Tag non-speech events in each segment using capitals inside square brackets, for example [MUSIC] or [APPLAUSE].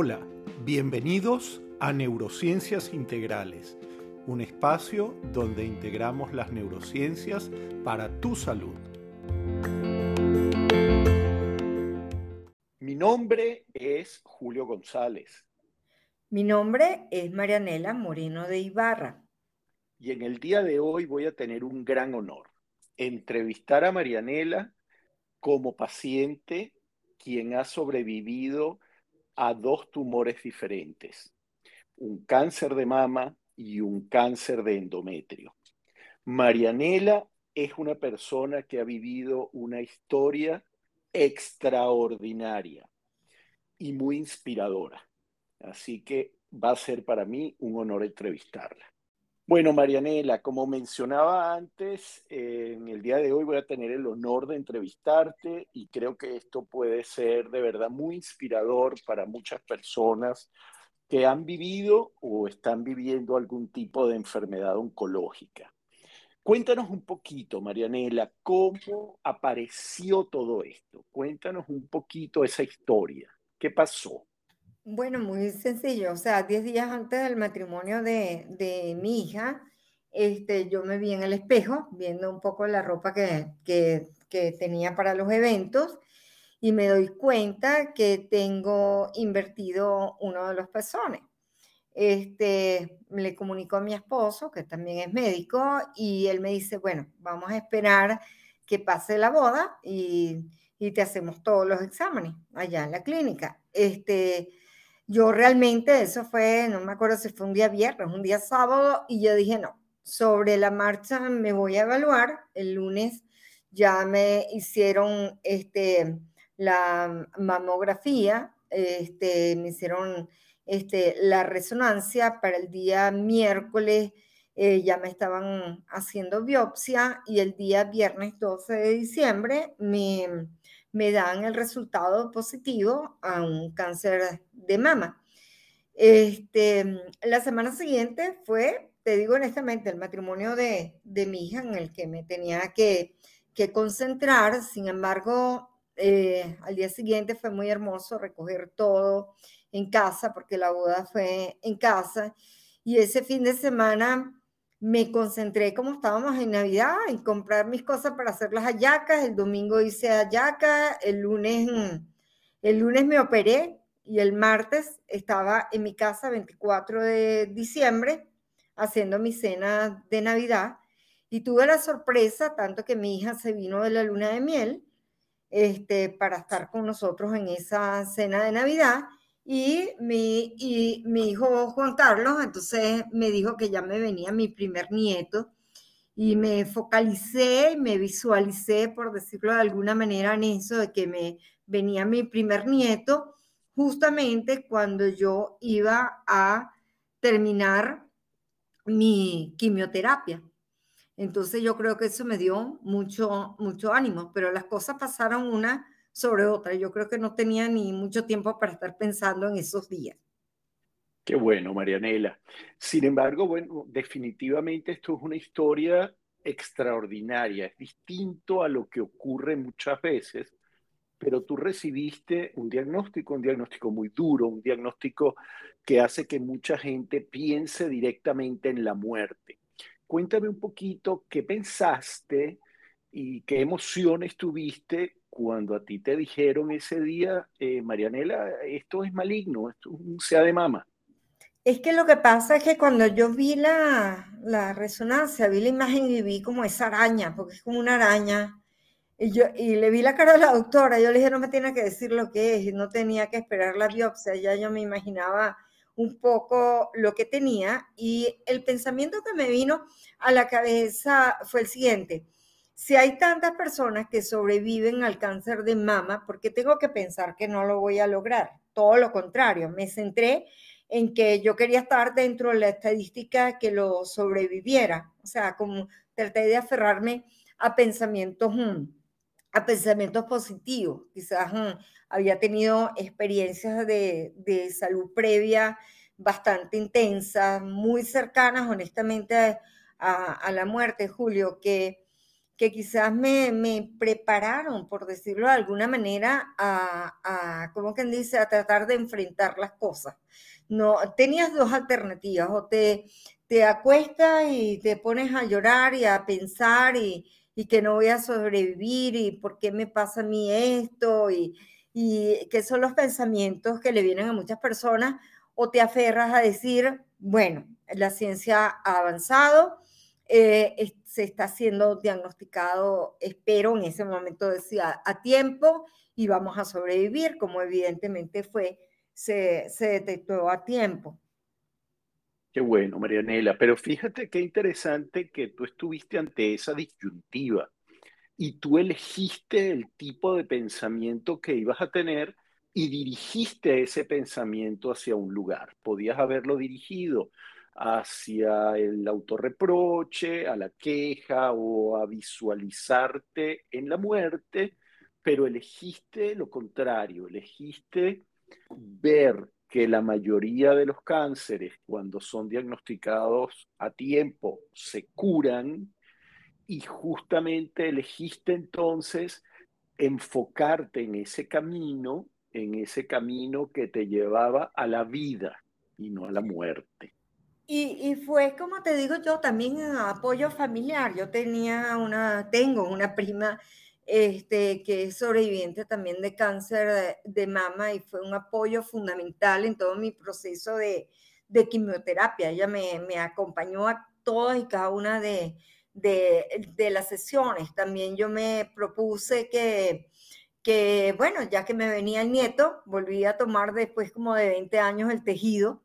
Hola, bienvenidos a Neurociencias Integrales, un espacio donde integramos las neurociencias para tu salud. Mi nombre es Julio González. Mi nombre es Marianela Moreno de Ibarra. Y en el día de hoy voy a tener un gran honor, entrevistar a Marianela como paciente quien ha sobrevivido a dos tumores diferentes, un cáncer de mama y un cáncer de endometrio. Marianela es una persona que ha vivido una historia extraordinaria y muy inspiradora. Así que va a ser para mí un honor entrevistarla. Bueno, Marianela, como mencionaba antes, en el día de hoy voy a tener el honor de entrevistarte y creo que esto puede ser de verdad muy inspirador para muchas personas que han vivido o están viviendo algún tipo de enfermedad oncológica. Cuéntanos un poquito, Marianela, cómo apareció todo esto. Cuéntanos un poquito esa historia. ¿Qué pasó? Bueno, muy sencillo. O sea, 10 días antes del matrimonio de, de, mi hija, este, yo me vi en el espejo viendo un poco la ropa que, que, tenía para los eventos y me doy cuenta que tengo invertido uno de los pezones. Este, le comunicó a mi esposo, que también es médico, y él me dice, bueno, vamos a esperar que pase la boda y, y te hacemos todos los exámenes allá en la clínica. Este, yo realmente, eso fue, no me acuerdo si fue un día viernes, un día sábado, y yo dije, no, sobre la marcha me voy a evaluar. El lunes ya me hicieron este, la mamografía, este, me hicieron este, la resonancia para el día miércoles. Eh, ya me estaban haciendo biopsia y el día viernes 12 de diciembre me, me dan el resultado positivo a un cáncer de mama. Este, la semana siguiente fue, te digo honestamente, el matrimonio de, de mi hija en el que me tenía que, que concentrar. Sin embargo, eh, al día siguiente fue muy hermoso recoger todo en casa, porque la boda fue en casa. Y ese fin de semana me concentré como estábamos en Navidad en comprar mis cosas para hacer las hallacas. El domingo hice hallaca, el lunes, el lunes me operé y el martes estaba en mi casa 24 de diciembre haciendo mi cena de Navidad y tuve la sorpresa, tanto que mi hija se vino de la luna de miel este, para estar con nosotros en esa cena de Navidad y mi, y mi hijo Juan Carlos, entonces me dijo que ya me venía mi primer nieto y me focalicé, me visualicé, por decirlo de alguna manera, en eso de que me venía mi primer nieto, justamente cuando yo iba a terminar mi quimioterapia. Entonces yo creo que eso me dio mucho, mucho ánimo, pero las cosas pasaron una sobre otra. Yo creo que no tenía ni mucho tiempo para estar pensando en esos días. Qué bueno, Marianela. Sin embargo, bueno, definitivamente esto es una historia extraordinaria, es distinto a lo que ocurre muchas veces, pero tú recibiste un diagnóstico, un diagnóstico muy duro, un diagnóstico que hace que mucha gente piense directamente en la muerte. Cuéntame un poquito qué pensaste y qué emociones tuviste cuando a ti te dijeron ese día, eh, Marianela, esto es maligno, esto es un sea de mama? Es que lo que pasa es que cuando yo vi la, la resonancia, vi la imagen y vi como esa araña, porque es como una araña, y, yo, y le vi la cara a la doctora, yo le dije, no me tiene que decir lo que es, no tenía que esperar la biopsia, ya yo me imaginaba un poco lo que tenía, y el pensamiento que me vino a la cabeza fue el siguiente, si hay tantas personas que sobreviven al cáncer de mama, ¿por qué tengo que pensar que no lo voy a lograr? Todo lo contrario, me centré en que yo quería estar dentro de la estadística que lo sobreviviera. O sea, como traté de aferrarme a pensamientos, mm, a pensamientos positivos. Quizás mm, había tenido experiencias de, salud previa bastante intensas, muy cercanas, honestamente, a, a la muerte, Julio, que que quizás me, me, prepararon, por decirlo de alguna manera, a, a, como quien dice, a tratar de enfrentar las cosas. No, tenías dos alternativas, o te, te acuestas y te pones a llorar y a pensar y, y que no voy a sobrevivir y por qué me pasa a mí esto y, y que son los pensamientos que le vienen a muchas personas, o te aferras a decir, bueno, la ciencia ha avanzado, eh, se está siendo diagnosticado, espero en ese momento decía, a tiempo y vamos a sobrevivir, como evidentemente fue, se, se detectó a tiempo. Qué bueno, Marianela, pero fíjate qué interesante que tú estuviste ante esa disyuntiva y tú elegiste el tipo de pensamiento que ibas a tener y dirigiste ese pensamiento hacia un lugar. Podías haberlo dirigido hacia el autorreproche, a la queja o a visualizarte en la muerte, pero elegiste lo contrario, elegiste ver que la mayoría de los cánceres, cuando son diagnosticados a tiempo, se curan y justamente elegiste entonces enfocarte en ese camino, en ese camino que te llevaba a la vida y no a la muerte. Y, fue, como te digo yo, también apoyo familiar. Yo tenía una, tengo una prima este, que es sobreviviente también de cáncer de, mama y fue un apoyo fundamental en todo mi proceso de, quimioterapia. Ella me, acompañó a todas y cada una de, de, las sesiones. También yo me propuse que, que, bueno, ya que me venía el nieto, volví a tomar después como de 20 años el tejido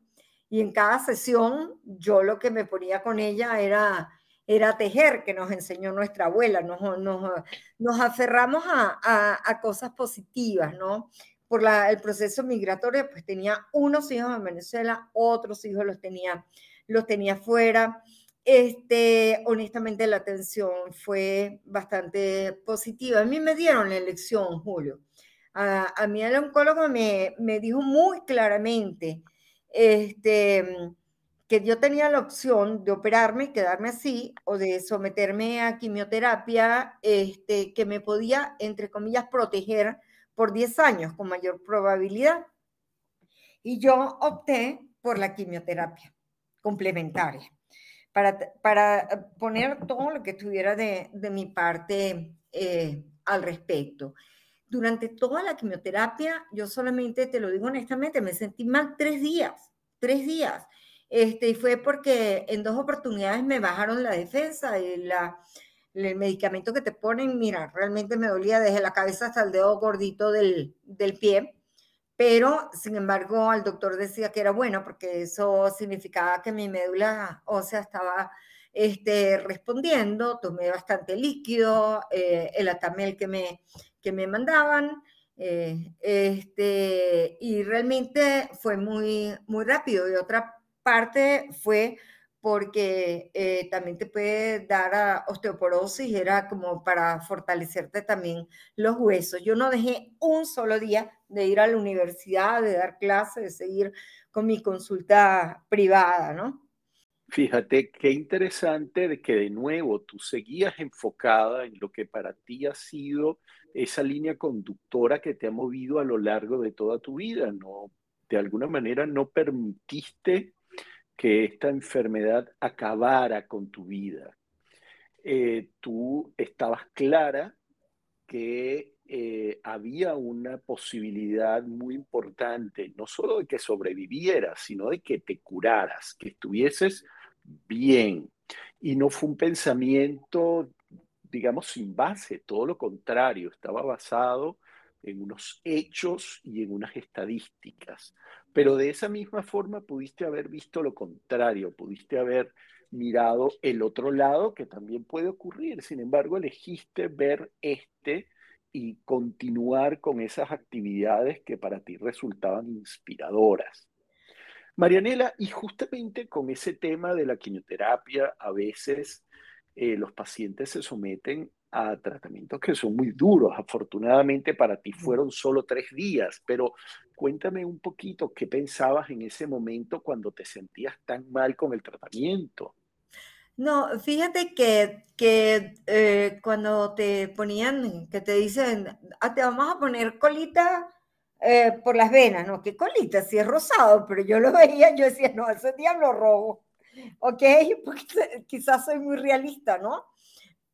y en cada sesión yo lo que me ponía con ella era, era tejer, que nos enseñó nuestra abuela, nos, nos, nos aferramos a, a, cosas positivas, ¿no? Por la, el proceso migratorio, pues tenía unos hijos en Venezuela, otros hijos los tenía, los tenía fuera. Este, honestamente, la atención fue bastante positiva. A mí me dieron la elección, Julio. A, a mí el oncólogo me, me dijo muy claramente, este, que yo tenía la opción de operarme, quedarme así, o de someterme a quimioterapia, este, que me podía, entre comillas, proteger por 10 años con mayor probabilidad. Y yo opté por la quimioterapia complementaria, para, para poner todo lo que estuviera de, de mi parte eh, al respecto durante toda la quimioterapia, yo solamente, te lo digo honestamente, me sentí mal tres días, tres días. Este, y fue porque en dos oportunidades me bajaron la defensa y la, el medicamento que te ponen, mira, realmente me dolía desde la cabeza hasta el dedo gordito del, del pie, pero sin embargo el doctor decía que era bueno porque eso significaba que mi médula ósea estaba este, respondiendo, tomé bastante líquido, eh, el atamel que me, que me mandaban, eh, este, y realmente fue muy, muy rápido. Y otra parte fue porque eh, también te puede dar a osteoporosis, era como para fortalecerte también los huesos. Yo no dejé un solo día de ir a la universidad, de dar clases, de seguir con mi consulta privada, ¿no? Fíjate qué interesante de que de nuevo tú seguías enfocada en lo que para ti ha sido esa línea conductora que te ha movido a lo largo de toda tu vida, ¿no? De alguna manera no permitiste que esta enfermedad acabara con tu vida. Eh, tú estabas clara que eh, había una posibilidad muy importante, no solo de que sobrevivieras, sino de que te curaras, que estuvieses bien. Y no fue un pensamiento digamos, sin base, todo lo contrario, estaba basado en unos hechos y en unas estadísticas. Pero de esa misma forma pudiste haber visto lo contrario, pudiste haber mirado el otro lado que también puede ocurrir. Sin embargo, elegiste ver este y continuar con esas actividades que para ti resultaban inspiradoras. Marianela, y justamente con ese tema de la quimioterapia, a veces eh, los pacientes se someten a tratamientos que son muy duros. Afortunadamente para ti fueron solo tres días, pero cuéntame un poquito qué pensabas en ese momento cuando te sentías tan mal con el tratamiento. No, fíjate que, que eh, cuando te ponían, que te dicen, ah, te vamos a poner colita eh, por las venas, ¿no? ¿Qué colita? Si es rosado, pero yo lo [LAUGHS] veía, yo decía, no, ese diablo rojo, ¿ok? [LAUGHS] Porque [LAUGHS] quizás soy muy realista, ¿no?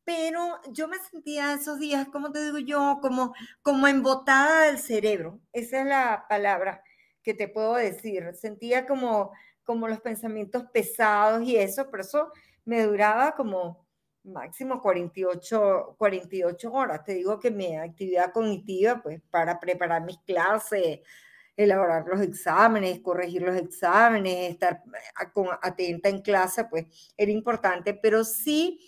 Pero yo me sentía esos días, como te digo yo, como, como embotada del cerebro, esa es la palabra que te puedo decir, sentía como, como los pensamientos pesados y eso, pero eso me duraba como máximo 48, 48 horas. Te digo que mi actividad cognitiva, pues para preparar mis clases, elaborar los exámenes, corregir los exámenes, estar atenta en clase, pues era importante, pero sí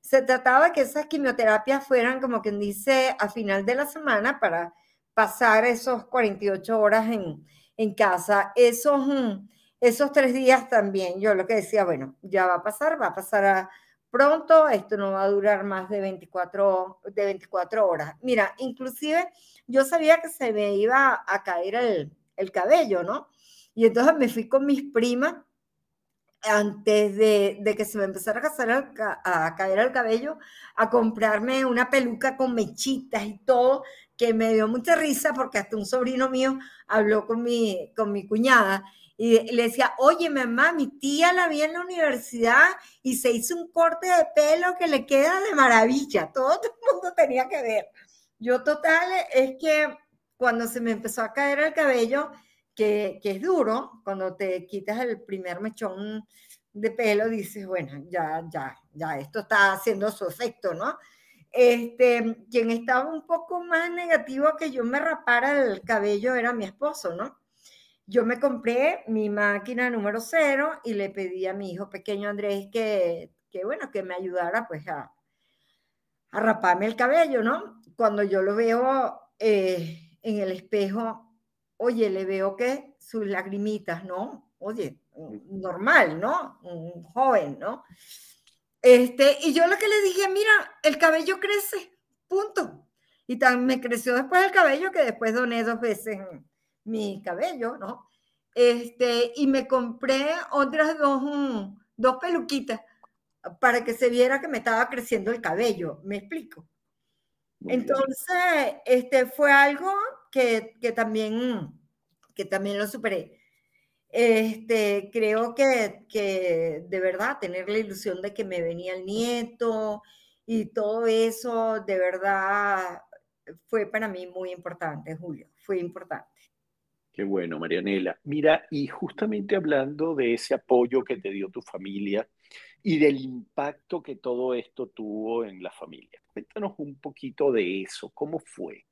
se trataba que esas quimioterapias fueran, como quien dice, a final de la semana para pasar esos 48 horas en, en casa. Esos, mm, esos tres días también, yo lo que decía, bueno, ya va a pasar, va a pasar a pronto, esto no va a durar más de 24, de 24 horas. Mira, inclusive yo sabía que se me iba a caer el, el cabello, ¿no? Y entonces me fui con mis primas antes de, de, que se me empezara a, casar, a, caer el cabello, a comprarme una peluca con mechitas y todo, que me dio mucha risa porque hasta un sobrino mío habló con mi, con mi cuñada y le decía, oye, mamá, mi tía la vi en la universidad y se hizo un corte de pelo que le queda de maravilla. Todo, el mundo tenía que ver. Yo total, es que cuando se me empezó a caer el cabello, que, que es duro, cuando te quitas el primer mechón de pelo, dices, bueno, ya, ya, ya, esto está haciendo su efecto, ¿no? Este, quien estaba un poco más negativo que yo me rapara el cabello era mi esposo, ¿no? Yo me compré mi máquina número cero y le pedí a mi hijo pequeño Andrés que, que bueno, que me ayudara pues a, a raparme el cabello, ¿no? Cuando yo lo veo eh, en el espejo, oye, le veo que sus lagrimitas, ¿no? Oye, normal, ¿no? Un joven, ¿no? Este, y yo lo que le dije, mira, el cabello crece, punto. Y tan me creció después el cabello que después doné dos veces mi cabello, ¿no? Este, y me compré otras dos, mm, dos peluquitas para que se viera que me estaba creciendo el cabello, ¿me explico? Entonces, este fue algo que, que, también, que también lo superé. Este, creo que, que de verdad tener la ilusión de que me venía el nieto y todo eso, de verdad, fue para mí muy importante, Julio, fue importante. Qué bueno, Marianela. Mira, y justamente hablando de ese apoyo que te dio tu familia y del impacto que todo esto tuvo en la familia, cuéntanos un poquito de eso, ¿cómo fue?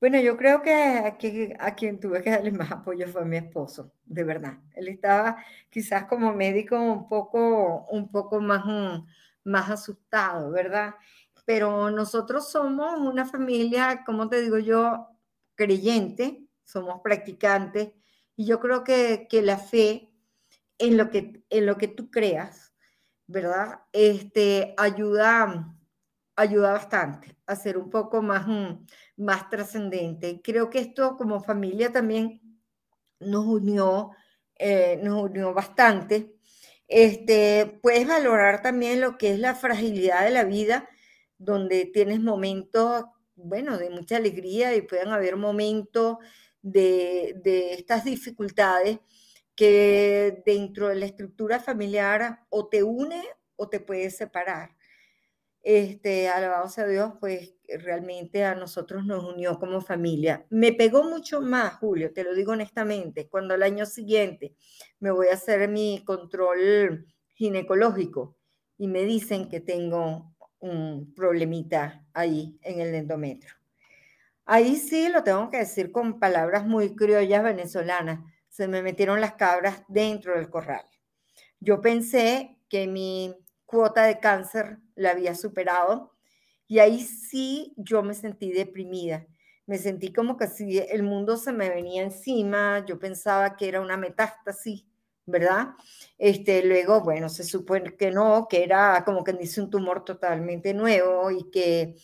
Bueno, yo creo que a, a quien tuve que darle más apoyo fue mi esposo, de verdad. Él estaba quizás como médico un poco, un poco más, mm, más asustado, ¿verdad? Pero nosotros somos una familia, como te digo yo, creyente, somos practicantes, y yo creo que, que la fe en lo que, en lo que tú creas, ¿verdad? Este, ayuda, ayuda bastante a ser un poco más, mm, más trascendente. Creo que esto como familia también nos unió, eh, nos unió bastante. Este, puedes valorar también lo que es la fragilidad de la vida, donde tienes momentos, bueno, de mucha alegría y pueden haber momentos de, estas dificultades que dentro de la estructura familiar o te une o te puede separar. Este, alabado sea Dios, pues realmente a nosotros nos unió como familia. Me pegó mucho más, Julio, te lo digo honestamente, cuando el año siguiente me voy a hacer mi control ginecológico y me dicen que tengo un problemita ahí en el endometrio. Ahí sí lo tengo que decir con palabras muy criollas venezolanas. Se me metieron las cabras dentro del corral. Yo pensé que mi cuota de cáncer la había superado y ahí sí yo me sentí deprimida. Me sentí como que si el mundo se me venía encima, yo pensaba que era una metástasis, ¿verdad? Este, luego, bueno, se supone que no, que era como que dice un tumor totalmente nuevo y que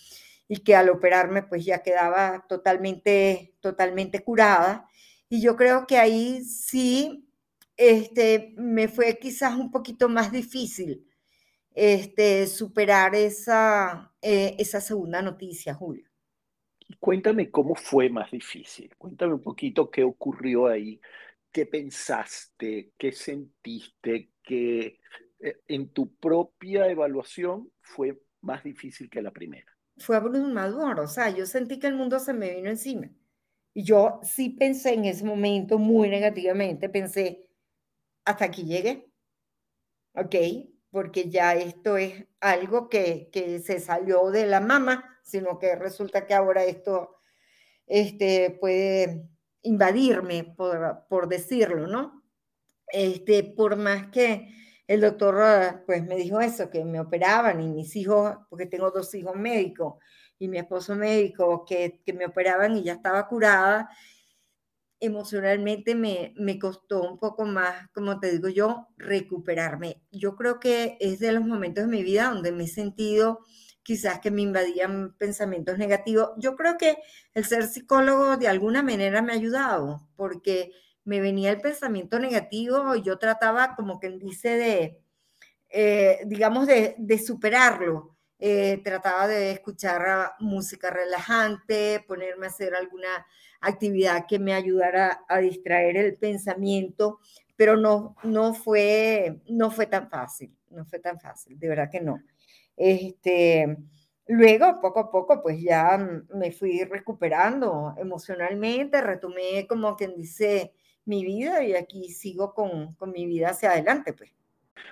y que al operarme pues ya quedaba totalmente, totalmente curada. Y yo creo que ahí sí este, me fue quizás un poquito más difícil este, superar esa, eh, esa segunda noticia, Julio. Cuéntame cómo fue más difícil. Cuéntame un poquito qué ocurrió ahí, qué pensaste, qué sentiste, que eh, en tu propia evaluación fue más difícil que la primera. Fue abrumador, o sea, yo sentí que el mundo se me vino encima. Y yo sí pensé en ese momento muy negativamente, pensé, hasta aquí llegué, ¿ok? Porque ya esto es algo que, que se salió de la mama, sino que resulta que ahora esto este, puede invadirme, por, por decirlo, ¿no? Este, por más que el doctor ah, pues me dijo eso, que me operaban y mis hijos, porque tengo dos hijos médicos y mi esposo médico, que, que me operaban y ya estaba curada, emocionalmente me, me costó un poco más, como te digo yo, recuperarme. Yo creo que es de los momentos de mi vida donde me he sentido quizás que me invadían pensamientos negativos. Yo creo que el ser psicólogo de alguna manera me ha ayudado, porque me venía el pensamiento negativo y yo trataba, como quien dice, de, eh, digamos, de, superarlo. Eh, trataba de escuchar música relajante, ponerme a hacer alguna actividad que me ayudara a distraer el pensamiento, pero no, no, fue, no fue tan fácil, no fue tan fácil, de verdad que no. Este, luego, poco a poco, pues ya me fui recuperando emocionalmente, retomé como quien dice mi vida y aquí sigo con, con mi vida hacia adelante, pues.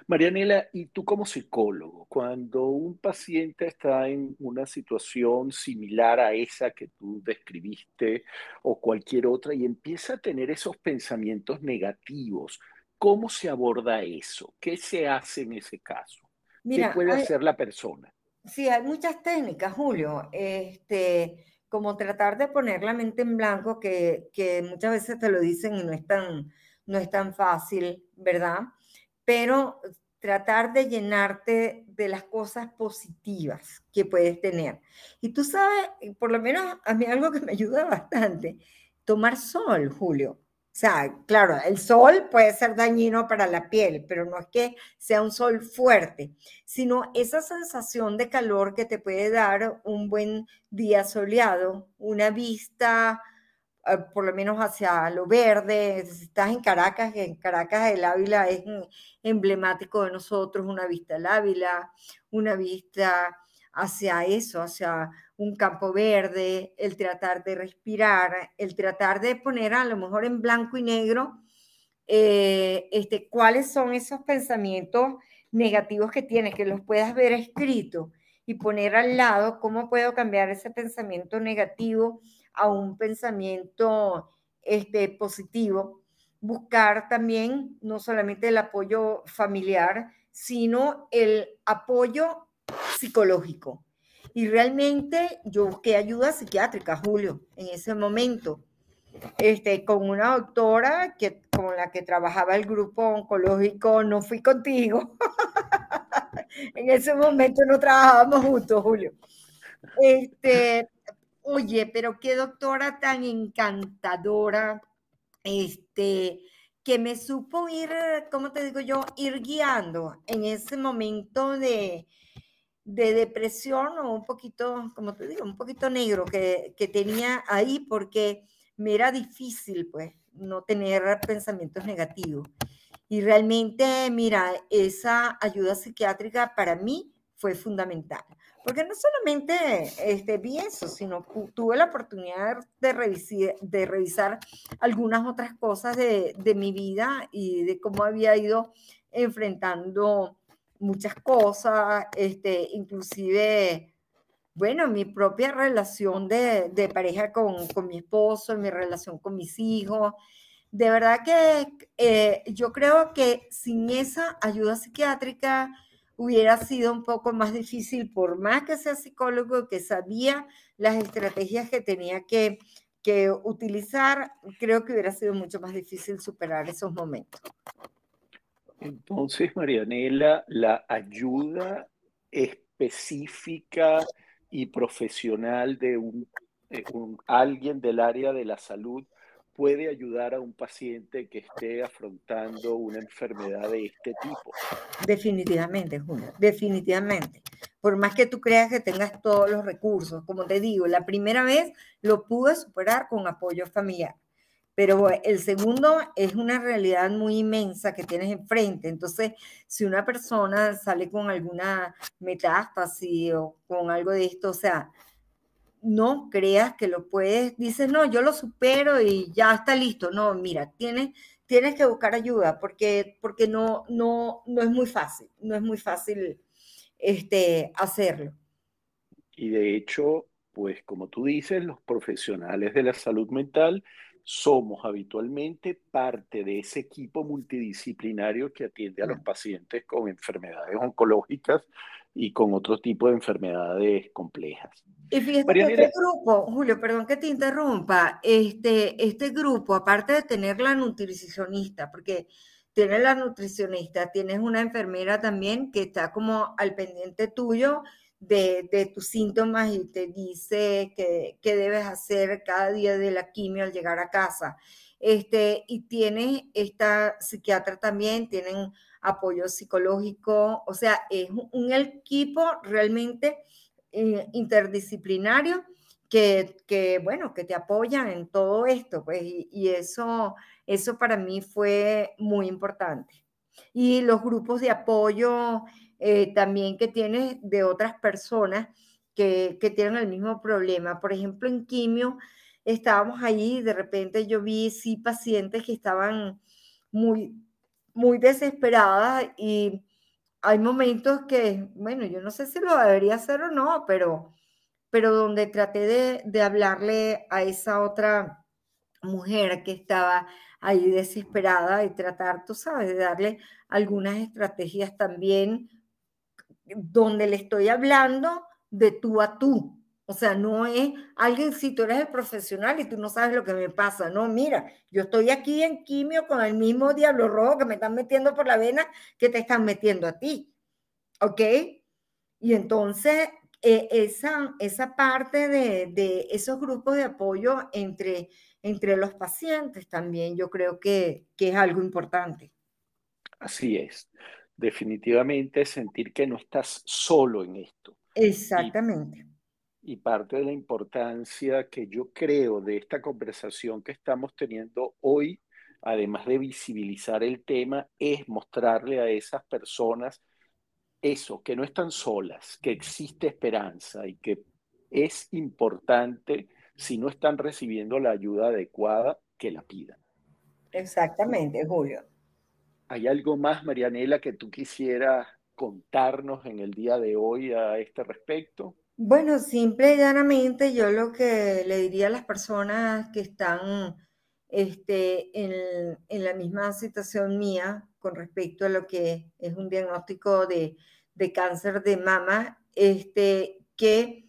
Marianela, y tú como psicólogo, cuando un paciente está en una situación similar a esa que tú describiste o cualquier otra y empieza a tener esos pensamientos negativos, ¿cómo se aborda eso? ¿Qué se hace en ese caso? ¿Qué puede hacer la persona? Sí, hay muchas técnicas, Julio. Este, como tratar de poner la mente en blanco, que, muchas veces te lo dicen y no es tan, no es tan fácil, ¿verdad? Pero tratar de llenarte de las cosas positivas que puedes tener. Y tú sabes, por lo menos a mí algo que me ayuda bastante, tomar sol, Julio. O sea, claro, el sol puede ser dañino para la piel, pero no es que sea un sol fuerte, sino esa sensación de calor que te puede dar un buen día soleado, una vista eh, por lo menos hacia lo verde. Si estás en Caracas, en Caracas el Ávila es emblemático de nosotros, una vista al Ávila, una vista hacia eso, hacia un campo verde, el tratar de respirar, el tratar de poner a lo mejor en blanco y negro eh, este, cuáles son esos pensamientos negativos que tienes, que los puedas ver escrito y poner al lado cómo puedo cambiar ese pensamiento negativo a un pensamiento este, positivo. Buscar también no solamente el apoyo familiar, sino el apoyo psicológico. Y realmente yo busqué ayuda psiquiátrica, Julio, en ese momento, este, con una doctora que, con la que trabajaba el grupo oncológico, no fui contigo. [LAUGHS] en ese momento no trabajábamos juntos, Julio. Este, oye, pero qué doctora tan encantadora, este, que me supo ir, ¿cómo te digo yo? Ir guiando en ese momento de, de depresión o un poquito, como te digo, un poquito negro que, que tenía ahí porque me era difícil, pues, no tener pensamientos negativos. Y realmente, mira, esa ayuda psiquiátrica para mí fue fundamental. Porque no solamente este, vi eso, sino tuve la oportunidad de, revisar, de revisar algunas otras cosas de, de mi vida y de cómo había ido enfrentando muchas cosas, este, inclusive, bueno, mi propia relación de, de pareja con, con, mi esposo, mi relación con mis hijos. De verdad que eh, yo creo que sin esa ayuda psiquiátrica hubiera sido un poco más difícil, por más que sea psicólogo, que sabía las estrategias que tenía que, que utilizar, creo que hubiera sido mucho más difícil superar esos momentos. Entonces, Marianela, la ayuda específica y profesional de un, alguien del área de la salud puede ayudar a un paciente que esté afrontando una enfermedad de este tipo. Definitivamente, Julio, definitivamente. Por más que tú creas que tengas todos los recursos, como te digo, la primera vez lo pude superar con apoyo familiar, pero el segundo es una realidad muy inmensa que tienes enfrente. Entonces, si una persona sale con alguna metástasis o con algo de esto, o sea, no creas que lo puedes, dices, no, yo lo supero y ya está listo. No, mira, tienes, tienes que buscar ayuda porque, porque no, no, no es muy fácil, no es muy fácil este, hacerlo. Y de hecho, pues como tú dices, los profesionales de la salud mental somos habitualmente parte de ese equipo multidisciplinario que atiende a los pacientes con enfermedades oncológicas y con otro tipo de enfermedades complejas. Y fíjate que este grupo, Julio, perdón que te interrumpa, este, este grupo, aparte de tener la nutricionista, porque tienes la nutricionista, tienes una enfermera también que está como al pendiente tuyo de, de tus síntomas y te dice qué debes hacer cada día de la quimio al llegar a casa. Este, y tienes esta psiquiatra también, tienen apoyo psicológico, o sea, es un equipo realmente eh, interdisciplinario que, que, bueno, que te apoyan en todo esto, pues, y, eso, eso para mí fue muy importante. Y los grupos de apoyo eh, también que tienes de otras personas que, que, tienen el mismo problema. Por ejemplo, en quimio estábamos ahí, de repente yo vi sí pacientes que estaban muy, muy desesperadas y hay momentos que, bueno, yo no sé si lo debería hacer o no, pero, pero donde traté de, de hablarle a esa otra mujer que estaba ahí desesperada y tratar, tú sabes, de darle algunas estrategias también donde le estoy hablando de tú a tú, o sea, no es alguien, si tú eres el profesional y tú no sabes lo que me pasa, no, mira, yo estoy aquí en quimio con el mismo diablo rojo que me están metiendo por la vena que te están metiendo a ti, ¿ok? Y entonces, eh, esa, esa parte de, de, esos grupos de apoyo entre, entre los pacientes también, yo creo que, que es algo importante. Así es, definitivamente sentir que no estás solo en esto. Exactamente y parte de la importancia que yo creo de esta conversación que estamos teniendo hoy, además de visibilizar el tema, es mostrarle a esas personas eso, que no están solas, que existe esperanza y que es importante, si no están recibiendo la ayuda adecuada, que la pidan. Exactamente, Julio. ¿Hay algo más, Marianela, que tú quisieras contarnos en el día de hoy a este respecto? Bueno, simple y llanamente yo lo que le diría a las personas que están este, en, la misma situación mía con respecto a lo que es un diagnóstico de, cáncer de mama, este, que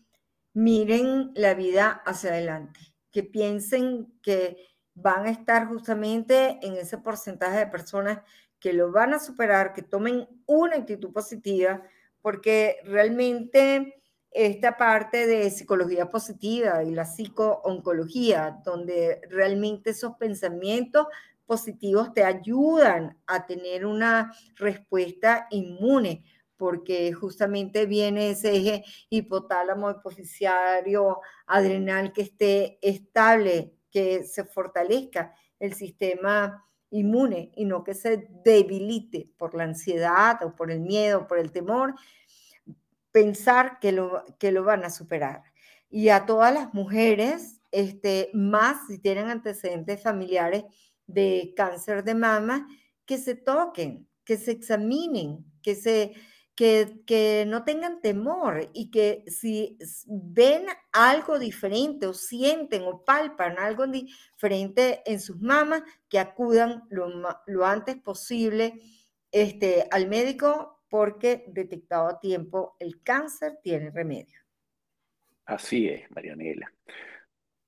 miren la vida hacia adelante, que piensen que van a estar justamente en ese porcentaje de personas que lo van a superar, que tomen una actitud positiva, porque realmente esta parte de psicología positiva y la psicooncología, donde realmente esos pensamientos positivos te ayudan a tener una respuesta inmune, porque justamente viene ese eje hipotálamo hipofisiario adrenal que esté estable, que se fortalezca el sistema inmune y no que se debilite por la ansiedad o por el miedo, por el temor, pensar que lo, que lo van a superar. Y a todas las mujeres, este, más si tienen antecedentes familiares de cáncer de mama, que se toquen, que se examinen, que, se, que, que no tengan temor y que si ven algo diferente o sienten o palpan algo diferente en sus mamas, que acudan lo, lo antes posible este, al médico porque detectado a tiempo el cáncer tiene remedio. Así es, Marianela.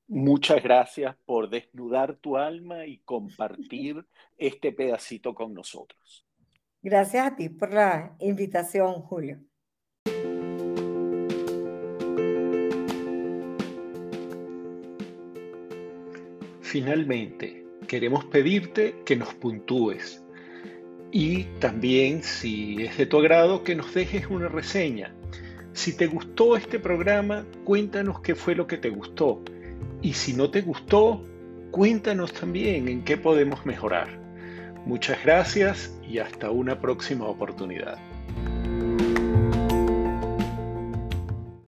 Muchas gracias por desnudar tu alma y [LAUGHS] compartir este pedacito con nosotros. Gracias a ti por la invitación, Julio. finalmente, queremos pedirte que nos puntúes y también, si es de tu agrado, que nos dejes una reseña. Si te gustó este programa, cuéntanos qué fue lo que te gustó. Y si no te gustó, cuéntanos también en qué podemos mejorar. Muchas gracias y hasta una próxima oportunidad.